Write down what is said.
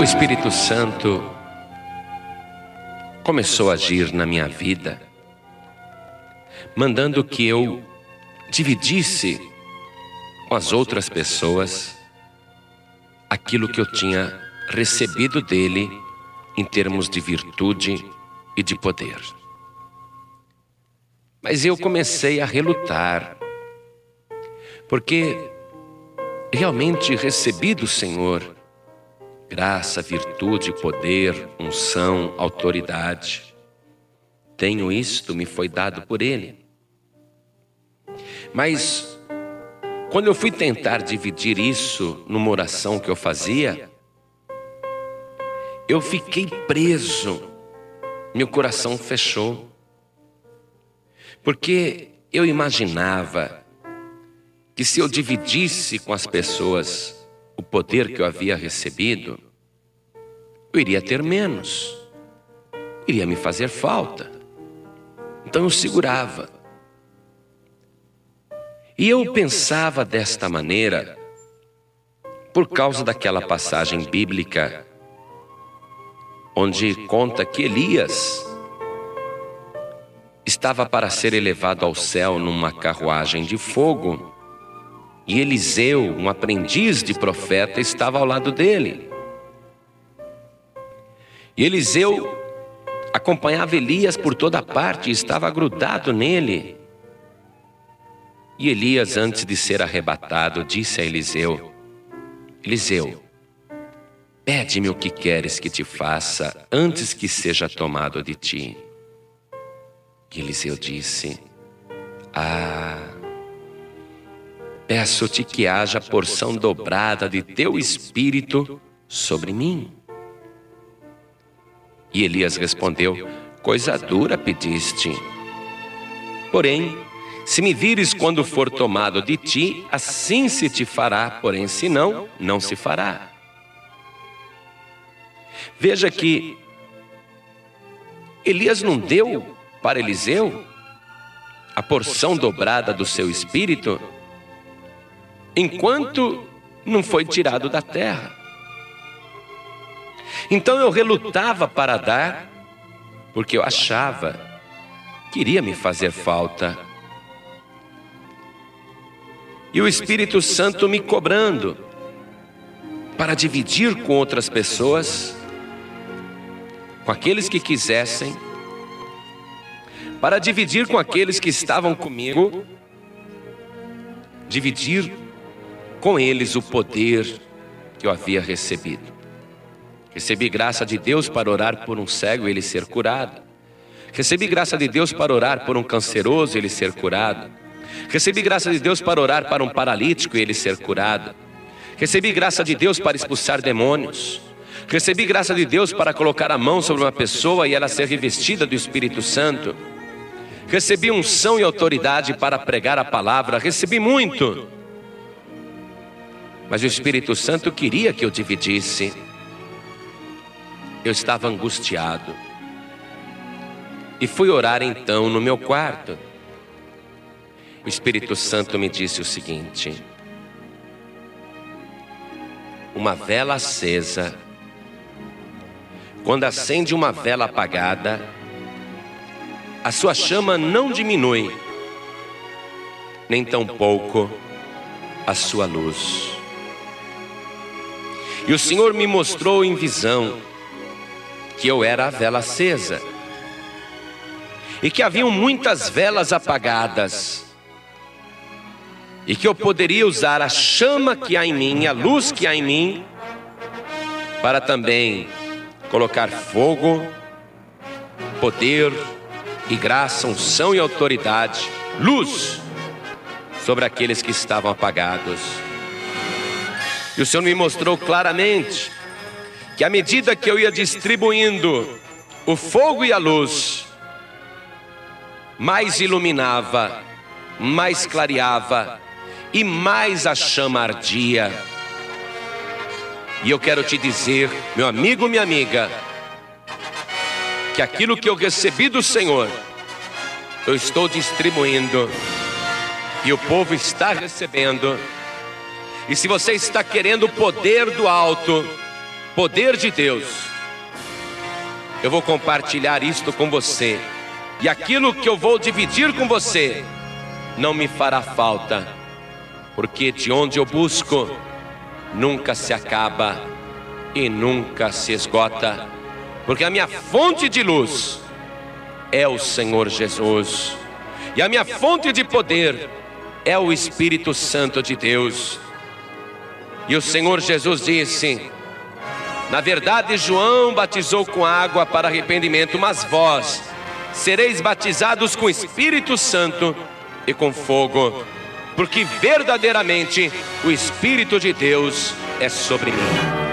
O Espírito Santo começou a agir na minha vida, mandando que eu dividisse com as outras pessoas aquilo que eu tinha recebido dele em termos de virtude e de poder. Mas eu comecei a relutar, porque realmente recebi do Senhor graça, virtude, poder, unção, autoridade. Tenho isto, me foi dado por Ele. Mas, quando eu fui tentar dividir isso numa oração que eu fazia, eu fiquei preso, meu coração fechou, porque eu imaginava que se eu dividisse com as pessoas o poder que eu havia recebido, eu iria ter menos, iria me fazer falta. Então eu segurava. E eu pensava desta maneira por causa daquela passagem bíblica onde conta que Elias estava para ser elevado ao céu numa carruagem de fogo e Eliseu, um aprendiz de profeta, estava ao lado dele. E Eliseu acompanhava Elias por toda parte, estava grudado nele. E Elias, antes de ser arrebatado, disse a Eliseu: Eliseu, pede-me o que queres que te faça antes que seja tomado de ti. E Eliseu disse: Ah, Peço-te que haja porção dobrada de teu espírito sobre mim. E Elias respondeu: Coisa dura pediste. Porém, se me vires quando for tomado de ti, assim se te fará, porém, se não, não se fará. Veja que Elias não deu para Eliseu a porção dobrada do seu espírito enquanto não foi tirado da terra. Então eu relutava para dar, porque eu achava que iria me fazer falta. E o Espírito Santo me cobrando para dividir com outras pessoas, com aqueles que quisessem, para dividir com aqueles que estavam comigo, dividir com eles o poder que eu havia recebido. Recebi graça de Deus para orar por um cego e ele ser curado. Recebi graça de Deus para orar por um canceroso e ele ser curado. Recebi graça de Deus para orar para um paralítico e ele ser curado. Recebi graça de Deus para expulsar demônios. Recebi graça de Deus para colocar a mão sobre uma pessoa e ela ser revestida do Espírito Santo. Recebi unção e autoridade para pregar a palavra. Recebi muito. Mas o Espírito Santo queria que eu dividisse. Eu estava angustiado. E fui orar então no meu quarto. O Espírito Santo me disse o seguinte: Uma vela acesa, quando acende uma vela apagada, a sua chama não diminui, nem tampouco a sua luz. E o Senhor me mostrou em visão que eu era a vela acesa e que haviam muitas velas apagadas e que eu poderia usar a chama que há em mim, a luz que há em mim, para também colocar fogo, poder e graça, unção e autoridade, luz sobre aqueles que estavam apagados. E o Senhor me mostrou claramente que à medida que eu ia distribuindo o fogo e a luz, mais iluminava, mais clareava e mais a chama ardia. E eu quero te dizer, meu amigo, minha amiga, que aquilo que eu recebi do Senhor, eu estou distribuindo e o povo está recebendo e se você está querendo o poder do alto, poder de Deus, eu vou compartilhar isto com você. E aquilo que eu vou dividir com você não me fará falta, porque de onde eu busco nunca se acaba e nunca se esgota, porque a minha fonte de luz é o Senhor Jesus, e a minha fonte de poder é o Espírito Santo de Deus. E o Senhor Jesus disse: Na verdade, João batizou com água para arrependimento, mas vós sereis batizados com Espírito Santo e com fogo, porque verdadeiramente o Espírito de Deus é sobre mim.